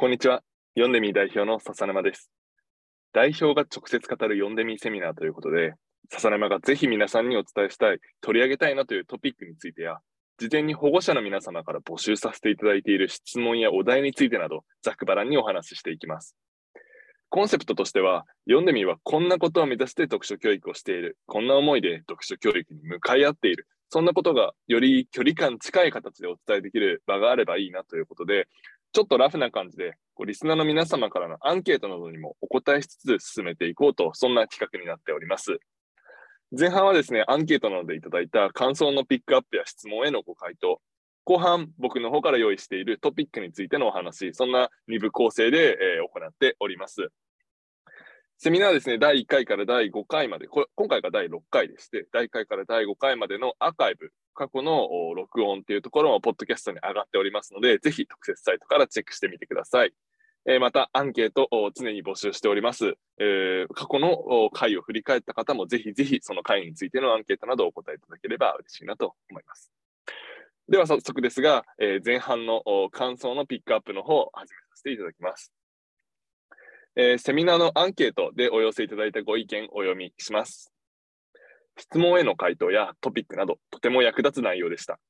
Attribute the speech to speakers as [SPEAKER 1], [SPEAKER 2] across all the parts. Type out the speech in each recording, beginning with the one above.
[SPEAKER 1] こんにちは。読んでみ代表の笹沼です。代表が直接語る読んでみセミナーということで、笹沼がぜひ皆さんにお伝えしたい、取り上げたいなというトピックについてや、事前に保護者の皆様から募集させていただいている質問やお題についてなど、ざくばらんにお話ししていきます。コンセプトとしては、読んでみはこんなことを目指して読書教育をしている、こんな思いで読書教育に向かい合っている、そんなことがより距離感近い形でお伝えできる場があればいいなということで、ちょっとラフな感じで、こうリスナーの皆様からのアンケートなどにもお答えしつつ進めていこうと、そんな企画になっております。前半はですね、アンケートなどでいただいた感想のピックアップや質問へのご回答、後半、僕の方から用意しているトピックについてのお話、そんな2部構成で、え行っております。セミナーはですね、第1回から第5回まで、こ今回が第6回でして、第1回から第5回までのアーカイブ、過去の録音っていうところも、ポッドキャストに上がっておりますので、ぜひ特設サイトからチェックしてみてください。えまた、アンケートを常に募集しております。え過去の回を振り返った方も、ぜひぜひその回についてのアンケートなどをお答えいただければ嬉しいなと思います。では早速ですが、えー前半の感想のピックアップの方を始めさせていただきます。えーセミナーのアンケートでお寄せいただいたご意見をお読みします。質問への回答やトピックなど、とても役立つ内容でした。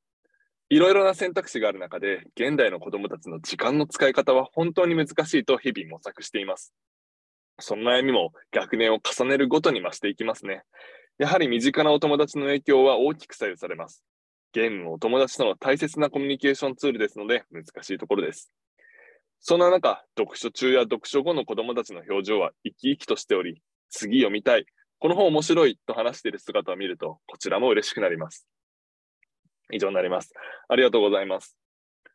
[SPEAKER 1] いろいろな選択肢がある中で、現代の子どもたちの時間の使い方は本当に難しいと日々模索しています。その悩みも学年を重ねるごとに増していきますね。やはり身近なお友達の影響は大きく左右されます。ゲームもお友達との大切なコミュニケーションツールですので難しいところです。そんな中、読書中や読書後の子供たちの表情は生き生きとしており、次読みたい、この本面白いと話している姿を見ると、こちらも嬉しくなります。以上になります。ありがとうございます。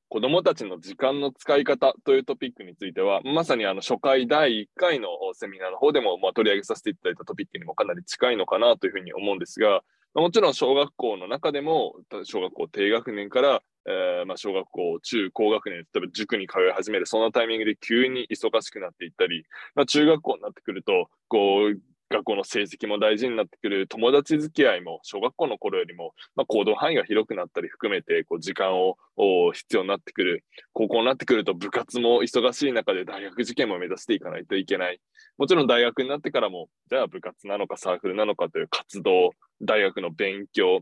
[SPEAKER 1] 子供たちの時間の使い方というトピックについては、まさにあの初回第1回のセミナーの方でもまあ取り上げさせていただいたトピックにもかなり近いのかなというふうに思うんですが、もちろん小学校の中でも、小学校低学年から、えーまあ、小学校、中高学年、例えば塾に通い始める、そのタイミングで急に忙しくなっていったり、まあ、中学校になってくると、こう、学校の成績も大事になってくる、友達付き合いも小学校の頃よりも、まあ、行動範囲が広くなったり含めて、こう時間を必要になってくる。高校になってくると部活も忙しい中で大学受験も目指していかないといけない。もちろん大学になってからも、じゃあ部活なのかサークルなのかという活動、大学の勉強、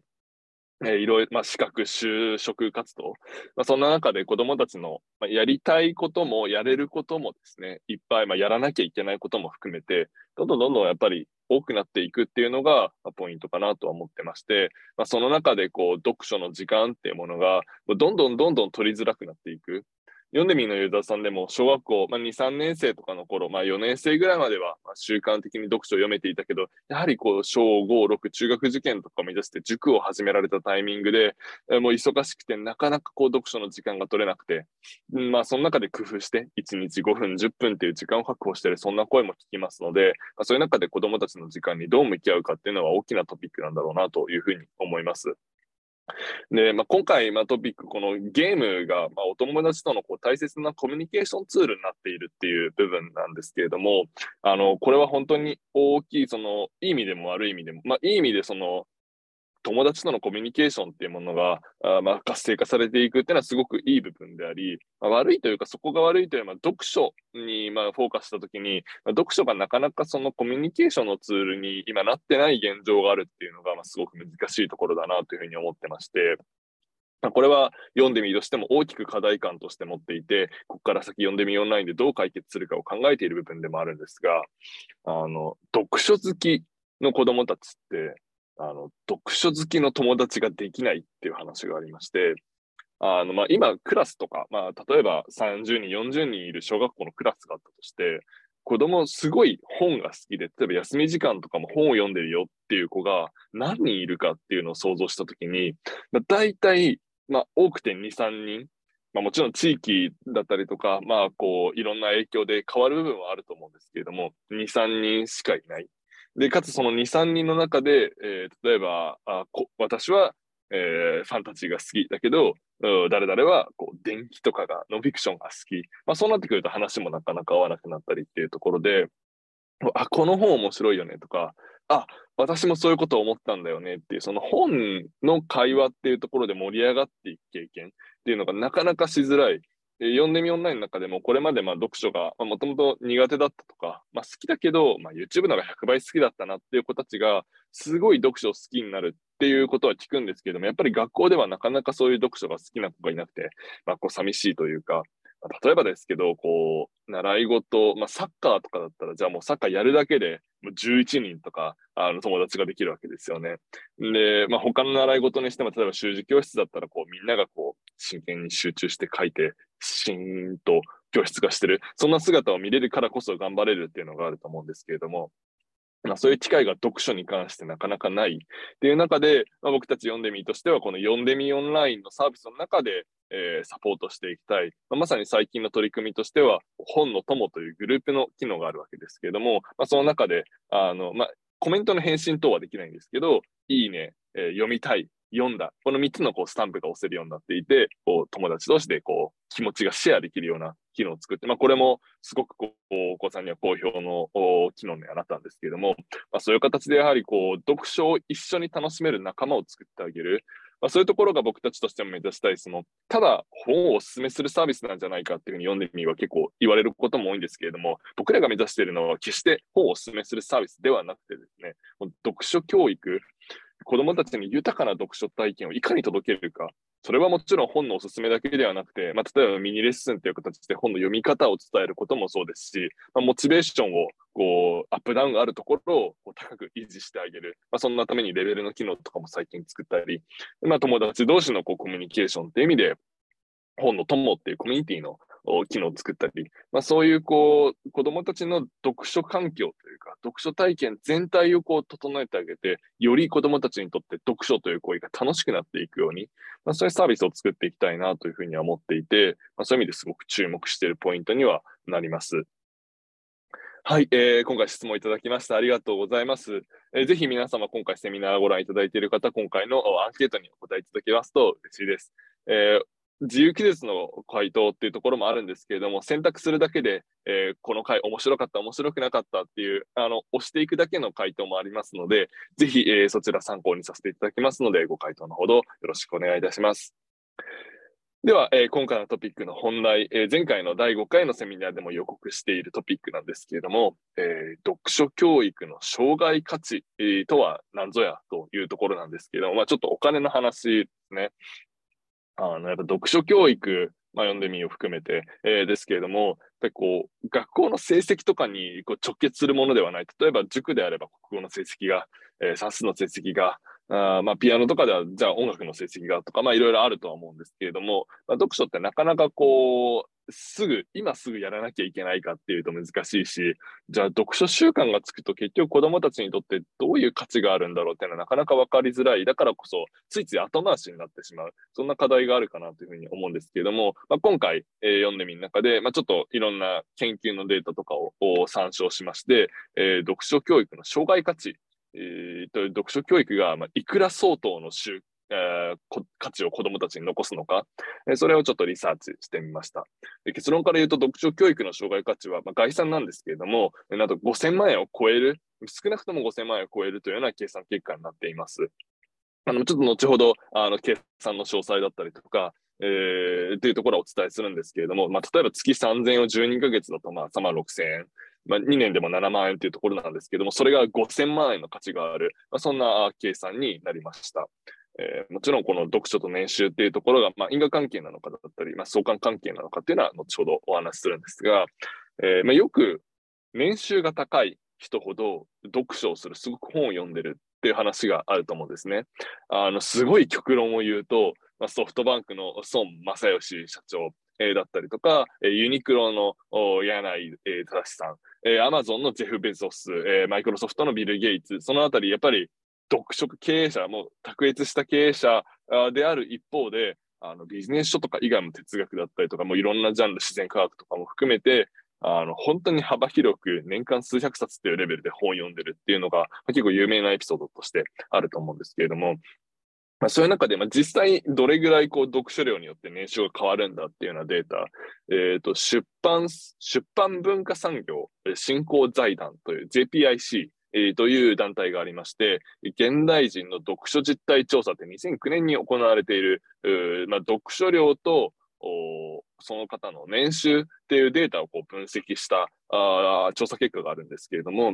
[SPEAKER 1] えーいろいろ、まあ、資格、就職活動、まあ、そんな中で子どもたちの、まあ、やりたいことも、やれることもですね、いっぱい、まあ、やらなきゃいけないことも含めて、どんどんどんどんやっぱり多くなっていくっていうのがまあポイントかなとは思ってまして、まあ、その中でこう読書の時間っていうものが、どんどんどんどん取りづらくなっていく。読んでみのユーザーさんでも、小学校、まあ、2、3年生とかの頃、まあ、4年生ぐらいまでは、ま、習慣的に読書を読めていたけど、やはりこう、小5、6、中学受験とかを目指して塾を始められたタイミングで、もう忙しくて、なかなかこう、読書の時間が取れなくて、まあ、その中で工夫して、1日5分、10分っていう時間を確保している、そんな声も聞きますので、まあ、そういう中で子どもたちの時間にどう向き合うかっていうのは大きなトピックなんだろうなというふうに思います。で、まあ、今回、まあ、トピック、このゲームが、まあ、お友達とのこう大切なコミュニケーションツールになっているっていう部分なんですけれども、あの、これは本当に大きい、その、いい意味でも悪い意味でも、まあ、いい意味でその、友達とのコミュニケーションっていうものが、あまあ、活性化されていくっていうのはすごくいい部分であり、まあ、悪いというか、そこが悪いというのは、読書にまあフォーカスしたときに、まあ、読書がなかなかそのコミュニケーションのツールに今なってない現状があるっていうのが、まあ、すごく難しいところだなというふうに思ってまして、これは読んでみとしても大きく課題感として持っていて、ここから先読んでみオンラインでどう解決するかを考えている部分でもあるんですが、あの、読書好きの子供たちって、あの、読書好きの友達ができないっていう話がありまして、あの、まあ、今、クラスとか、まあ、例えば30人、40人いる小学校のクラスがあったとして、子供すごい本が好きで、例えば休み時間とかも本を読んでるよっていう子が何人いるかっていうのを想像したときに、まあ、大体、まあ、多くて2、3人、まあ、もちろん地域だったりとか、まあ、こう、いろんな影響で変わる部分はあると思うんですけれども、2、3人しかいない。で、かつその2、3人の中で、えー例えばあこ、私は、えーファンタジーが好きだけど、誰々はこう電気とかが、ノンフィクションが好き。まあ、そうなってくると話もなかなか合わなくなったりっていうところで、あ、この本面白いよねとか、あ、私もそういうことを思ったんだよねっていう、その本の会話っていうところで盛り上がっていく経験っていうのがなかなかしづらい。読んでみオンラインの中でも、これまでまあ読書がもともと苦手だったとか、まあ、好きだけど、まあ、YouTube のが100倍好きだったなっていう子たちが、すごい読書を好きになるっていうことは聞くんですけども、やっぱり学校ではなかなかそういう読書が好きな子がいなくて、まあ、こう寂しいというかま、例えばですけど、こう、習い事、まあ、サッカーとかだったら、じゃあもうサッカーやるだけで、もう11人とか、あの、友達ができるわけですよね。で、まあ、他の習い事にしても、例えば習字教室だったら、こう、みんながこう、真剣に集中して書いて、シーンと教室化してる、そんな姿を見れるからこそ頑張れるっていうのがあると思うんですけれども、まあ、そういう機会が読書に関してなかなかないっていう中で、まあ、僕たち読んでみとしては、この読んでみオンラインのサービスの中で、えー、サポートしていきたい。まあ、まさに最近の取り組みとしては、本の友というグループの機能があるわけですけれども、まあ、その中で、あの、まあ、コメントの返信等はできないんですけど、いいね、えー、読みたい、読んだ。この3つのこうスタンプが押せるようになっていて、こう友達同士でこう気持ちがシェアできるような機能を作って、まあ、これもすごくこうお子さんには好評の機能にはなったんですけれども、まあ、そういう形でやはりこう読書を一緒に楽しめる仲間を作ってあげる。まあ、そういうところが僕たちとしても目指したい、その、ただ本をお勧めするサービスなんじゃないかっていうふうに読んでみは結構言われることも多いんですけれども、僕らが目指しているのは決して本をお勧めするサービスではなくてですね、読書教育、子供たちに豊かな読書体験をいかに届けるか、それはもちろん本のおすすめだけではなくて、まあ、例えばミニレッスンという形で本の読み方を伝えることもそうですし、まあ、モチベーションをこうアップダウンがあるところをこう高く維持してあげる、まあ、そんなためにレベルの機能とかも最近作ったり、まあ、友達同士のこうコミュニケーションっていう意味で、本の友っていうコミュニティの機能を作ったり、まあ、そういうこう子供たちの読書環境というか、読書体験全体をこう整えてあげて、より子供たちにとって読書という行為が楽しくなっていくように、まあ、そういうサービスを作っていきたいなというふうには思っていて、まあ、そういう意味ですごく注目しているポイントにはなります。はい、えー、今回質問いただきました。ありがとうございます。えー、ぜひ皆様、今回セミナーをご覧いただいている方、今回のアンケートにお答えいただけますと嬉しいです。えー自由記述の回答っていうところもあるんですけれども、選択するだけで、えー、この回面白かった、面白くなかったっていう、あの、押していくだけの回答もありますので、ぜひ、えー、そちら参考にさせていただきますので、ご回答のほどよろしくお願いいたします。では、えー、今回のトピックの本題、えー、前回の第5回のセミナーでも予告しているトピックなんですけれども、えー、読書教育の障害価値、とは何ぞやというところなんですけれども、まあ、ちょっとお金の話ですね。あの、やっぱ読書教育、まあ、読んでみを含めて、えー、ですけれども、やっこう、学校の成績とかにこう直結するものではない。例えば塾であれば国語の成績が、えー、算数の成績が、あまあ、ピアノとかでは、じゃあ音楽の成績がとか、まあ、いろいろあるとは思うんですけれども、まあ、読書ってなかなかこう、すぐ、今すぐやらなきゃいけないかっていうと難しいし、じゃあ読書習慣がつくと結局子供たちにとってどういう価値があるんだろうっていうのはなかなか分かりづらい。だからこそ、ついつい後回しになってしまう。そんな課題があるかなというふうに思うんですけれども、まあ、今回、えー、読んでみる中で、まあ、ちょっといろんな研究のデータとかを参照しまして、えー、読書教育の障害価値、えー、と読書教育が、まあ、いくら相当の習えー、価値を子どもたちに残すのか、えー、それをちょっとリサーチしてみました。結論から言うと、読書教育の障害価値は、まあ、概算なんですけれども、なんと5000万円を超える、少なくとも5000万円を超えるというような計算結果になっています。あのちょっと後ほどあの計算の詳細だったりとか、えー、というところをお伝えするんですけれども、まあ、例えば月3000円を12ヶ月だと、まあ、3万6000円。まあ、2年でも7万円というところなんですけども、それが5000万円の価値がある、まあ、そんな計算になりました。えー、もちろんこの読書と年収っていうところが、まあ、因果関係なのかだったり、まあ、相関関係なのかっていうのは後ほどお話しするんですが、えーまあ、よく年収が高い人ほど読書をする、すごく本を読んでるっていう話があると思うんですね。あの、すごい極論を言うと、まあ、ソフトバンクの孫正義社長、だったりとか、え、ユニクロの柳井、正さん、えー、アマゾンのジェフ・ベゾス、えー、マイクロソフトのビル・ゲイツ、そのあたり、やっぱり読書経営者、も卓越した経営者である一方で、あのビジネス書とか以外も哲学だったりとか、もういろんなジャンル、自然科学とかも含めて、あの本当に幅広く年間数百冊っていうレベルで本を読んでるっていうのが、結構有名なエピソードとしてあると思うんですけれども、まあ、そういう中で、まあ、実際どれぐらいこう読書量によって年収が変わるんだっていうようなデータ、えーと、出版出版文化産業振興財団という JPIC え、という団体がありまして、現代人の読書実態調査って2009年に行われている、まあ、読書量とその方の年収っていうデータをこう分析したあ調査結果があるんですけれども、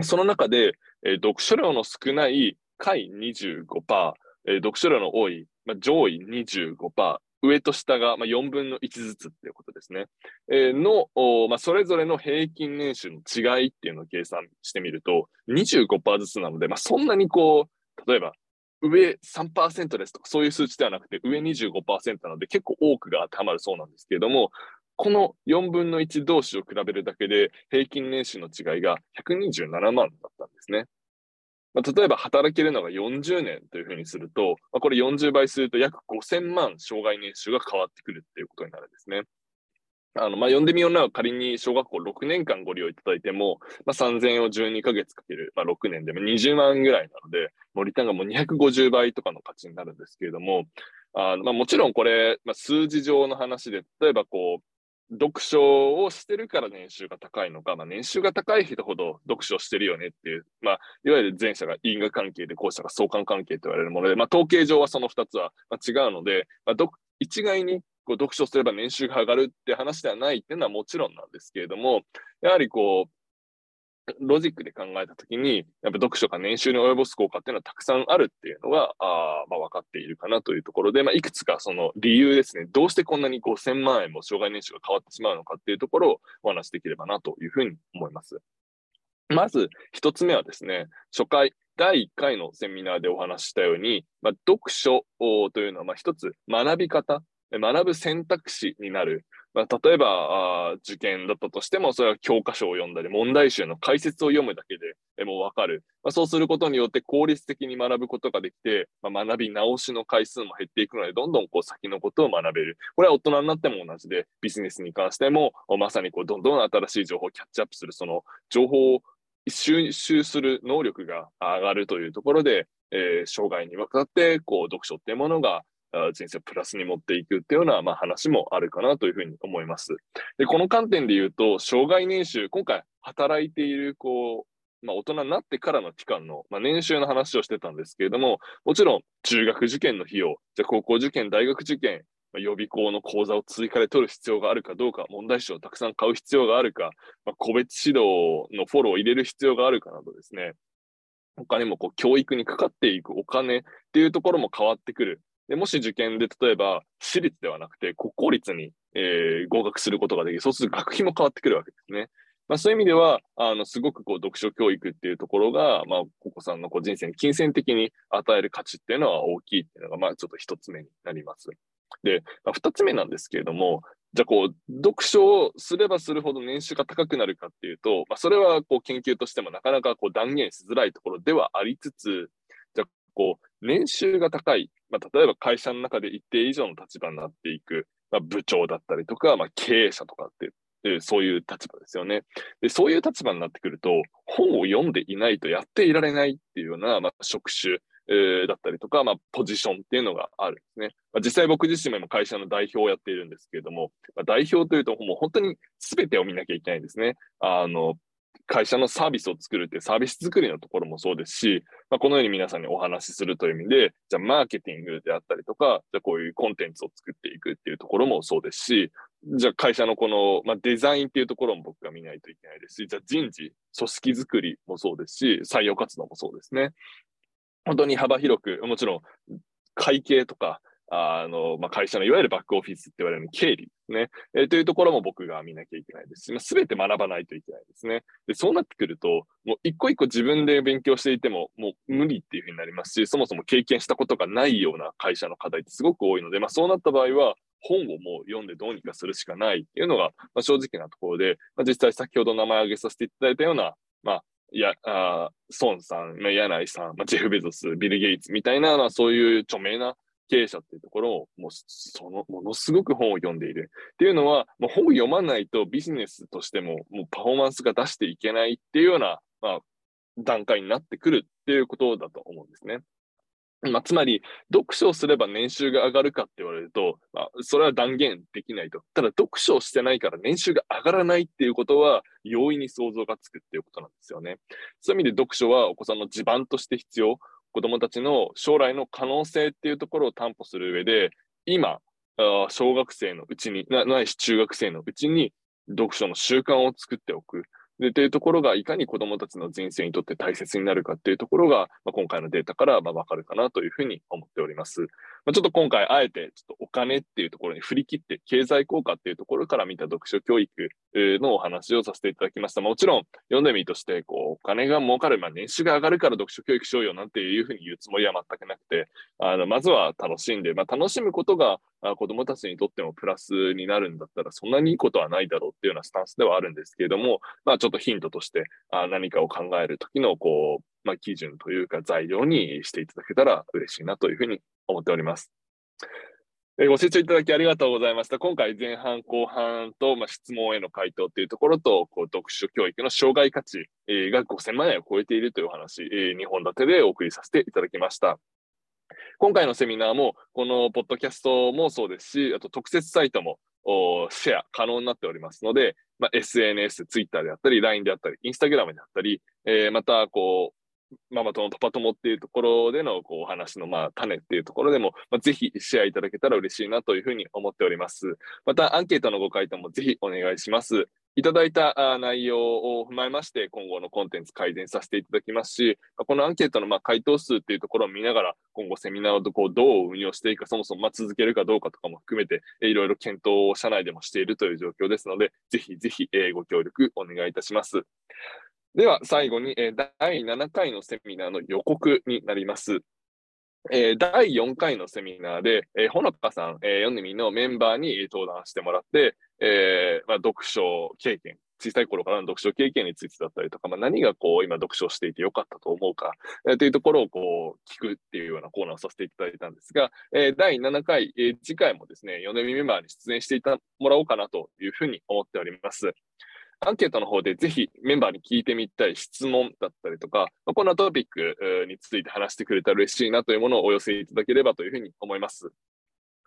[SPEAKER 1] その中で、えー、読書量の少ない下位25%、えー、読書量の多い、まあ、上位25%、上と下が、まあ、4分の1ずつっていうことですね。えー、の、まあ、それぞれの平均年収の違いっていうのを計算してみると、25%ずつなので、まあ、そんなにこう、例えば、上3%ですとか、そういう数値ではなくて、上25%なので、結構多くが当てはまるそうなんですけれども、この4分の1同士を比べるだけで、平均年収の違いが127万だったんですね。まあ、例えば働けるのが40年というふうにすると、まあ、これ40倍すると約5000万障害年収が変わってくるっていうことになるんですね。あの、まあ、読んでみようなら仮に小学校6年間ご利用いただいても、まあ、3000円を12ヶ月かける、まあ、6年でも20万ぐらいなので、もうリターンがもう250倍とかの価値になるんですけれども、あのまあ、もちろんこれ、まあ、数字上の話で、例えばこう、読書をしてるから年収が高いのか、まあ、年収が高い人ほど読書してるよねっていう、まあ、いわゆる前者が因果関係で後者が相関関係と言われるもので、まあ、統計上はその2つは違うので、まあ、一概にこう読書すれば年収が上がるって話ではないっていうのはもちろんなんですけれども、やはりこう、ロジックで考えたときに、やっぱ読書が年収に及ぼす効果っていうのはたくさんあるっていうのが、あまあ、分かっているかなというところで、まあ、いくつかその理由ですね、どうしてこんなに5000万円も障害年収が変わってしまうのかっていうところをお話しできればなというふうに思います。まず、一つ目はですね、初回、第1回のセミナーでお話ししたように、まあ、読書というのは、まあ、一つ学び方、学ぶ選択肢になるまあ、例えばあ受験だったとしても、それは教科書を読んだり、問題集の解説を読むだけでえもうわかる。まあ、そうすることによって効率的に学ぶことができて、まあ、学び直しの回数も減っていくので、どんどんこう先のことを学べる。これは大人になっても同じで、ビジネスに関しても、まさにこうどんどん新しい情報をキャッチアップする、その情報を収集する能力が上がるというところで、えー、生涯にわたってこう読書っていうものが人生をプラスに持っていくっていうような、まあ、話もあるかなというふうに思います。で、この観点で言うと、障害年収、今回働いている、こう、まあ、大人になってからの期間の、まあ、年収の話をしてたんですけれども、もちろん中学受験の費用、じゃ高校受験、大学受験、まあ、予備校の講座を追加で取る必要があるかどうか、問題集をたくさん買う必要があるか、まあ、個別指導のフォローを入れる必要があるかなどですね、他にもこう教育にかかっていくお金っていうところも変わってくる。でもし受験で例えば私立ではなくて国公立に、えー、合格することができる、そうすると学費も変わってくるわけですね。まあ、そういう意味では、あの、すごくこう、読書教育っていうところが、まあ、お子さんのこう人生に金銭的に与える価値っていうのは大きいっていうのが、まあ、ちょっと一つ目になります。で、まあ、二つ目なんですけれども、じゃあこう、読書をすればするほど年収が高くなるかっていうと、まあ、それはこう研究としてもなかなかこう断言しづらいところではありつつ、じゃあこう、年収が高い、まあ、例えば会社の中で一定以上の立場になっていく、まあ、部長だったりとか、まあ、経営者とかってでそういう立場ですよねで。そういう立場になってくると、本を読んでいないとやっていられないっていうような、まあ、職種、えー、だったりとか、まあ、ポジションっていうのがあるんですね。まあ、実際僕自身も今会社の代表をやっているんですけれども、まあ、代表というともう本当に全てを見なきゃいけないんですね。あの、会社のサービスを作るっていうサービス作りのところもそうですし、まあ、このように皆さんにお話しするという意味で、じゃあマーケティングであったりとか、じゃあこういうコンテンツを作っていくっていうところもそうですし、じゃあ会社のこの、まあ、デザインっていうところも僕が見ないといけないですし、じゃあ人事、組織作りもそうですし、採用活動もそうですね。本当に幅広く、もちろん会計とか、あの、まあ、会社のいわゆるバックオフィスって言われる経理ね、えー、というところも僕が見なきゃいけないですし、まあ、全て学ばないといけないですね。で、そうなってくると、もう一個一個自分で勉強していても、もう無理っていうふうになりますし、そもそも経験したことがないような会社の課題ってすごく多いので、まあ、そうなった場合は、本をもう読んでどうにかするしかないっていうのが、まあ、正直なところで、まあ、実際先ほど名前挙げさせていただいたような、まあ、や、あ孫さん、柳井さん、まあ、ジェフ・ベゾス、ビル・ゲイツみたいな、そういう著名な経営者っていうところを、もうその、ものすごく本を読んでいる。っていうのは、もう本を読まないとビジネスとしても、もうパフォーマンスが出していけないっていうような、まあ、段階になってくるっていうことだと思うんですね。まあ、つまり、読書をすれば年収が上がるかって言われると、まあ、それは断言できないと。ただ、読書をしてないから年収が上がらないっていうことは、容易に想像がつくっていうことなんですよね。そういう意味で読書はお子さんの地盤として必要。子どもたちの将来の可能性っていうところを担保する上で、今、小学生のうちに、ないし中学生のうちに読書の習慣を作っておく。で、というところが、いかに子供たちの人生にとって大切になるかっていうところが、まあ、今回のデータからまあ分かるかなというふうに思っております。まあ、ちょっと今回、あえて、ちょっとお金っていうところに振り切って、経済効果っていうところから見た読書教育のお話をさせていただきました。もちろん、読んでみとして、こう、お金が儲かる、まあ、年収が上がるから読書教育しようよなんていうふうに言うつもりは全くなくて、あの、まずは楽しんで、まあ、楽しむことがあ子供たちにとってもプラスになるんだったら、そんなにいいことはないだろうっていうようなスタンスではあるんですけれども、まあちょっとヒントとして、あ何かを考えるときの、こう、まあ基準というか材料にしていただけたら嬉しいなというふうに思っております。えご清聴いただきありがとうございました。今回前半後半と、まあ、質問への回答というところと、こう読書教育の障害価値、えが5000万円を超えているというお話、え2本立てでお送りさせていただきました。今回のセミナーも、このポッドキャストもそうですし、あと特設サイトもシェア可能になっておりますので、まあ、SNS、Twitter であったり、LINE であったり、Instagram であったり、えー、また、こう、ママ友とパ友っていうところでのこうお話のまあ種っていうところでも、まあ、ぜひシェアいただけたら嬉しいなというふうに思っております。またアンケートのご回答もぜひお願いします。いただいた内容を踏まえまして、今後のコンテンツ改善させていただきますし、このアンケートの回答数っていうところを見ながら、今後セミナーをどう運用していくか、そもそも続けるかどうかとかも含めて、いろいろ検討を社内でもしているという状況ですので、ぜひぜひご協力お願いいたします。では、最後に第7回のセミナーの予告になります。第4回のセミナーで、ほのかさん、えー、読んのメンバーに登壇してもらって、えーまあ、読書経験、小さい頃からの読書経験についてだったりとか、まあ、何がこう今読書していてよかったと思うか、えー、というところをこう聞くっていうようなコーナーをさせていただいたんですが、えー、第7回、えー、次回もですね、読んでみメンバーに出演していたもらおうかなというふうに思っております。アンケートの方でぜひメンバーに聞いてみたい質問だったりとか、まあ、こんなトピックについて話してくれたら嬉しいなというものをお寄せいただければというふうに思います。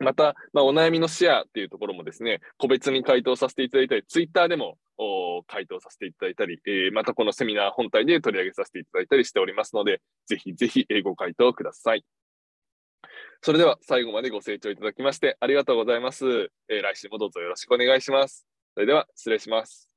[SPEAKER 1] また、まあ、お悩みのシェアっていうところもですね、個別に回答させていただいたり、ツイッターでも回答させていただいたり、えー、またこのセミナー本体で取り上げさせていただいたりしておりますので、ぜひぜひご回答ください。それでは最後までご清聴いただきましてありがとうございます。えー、来週もどうぞよろしくお願いします。それでは失礼します。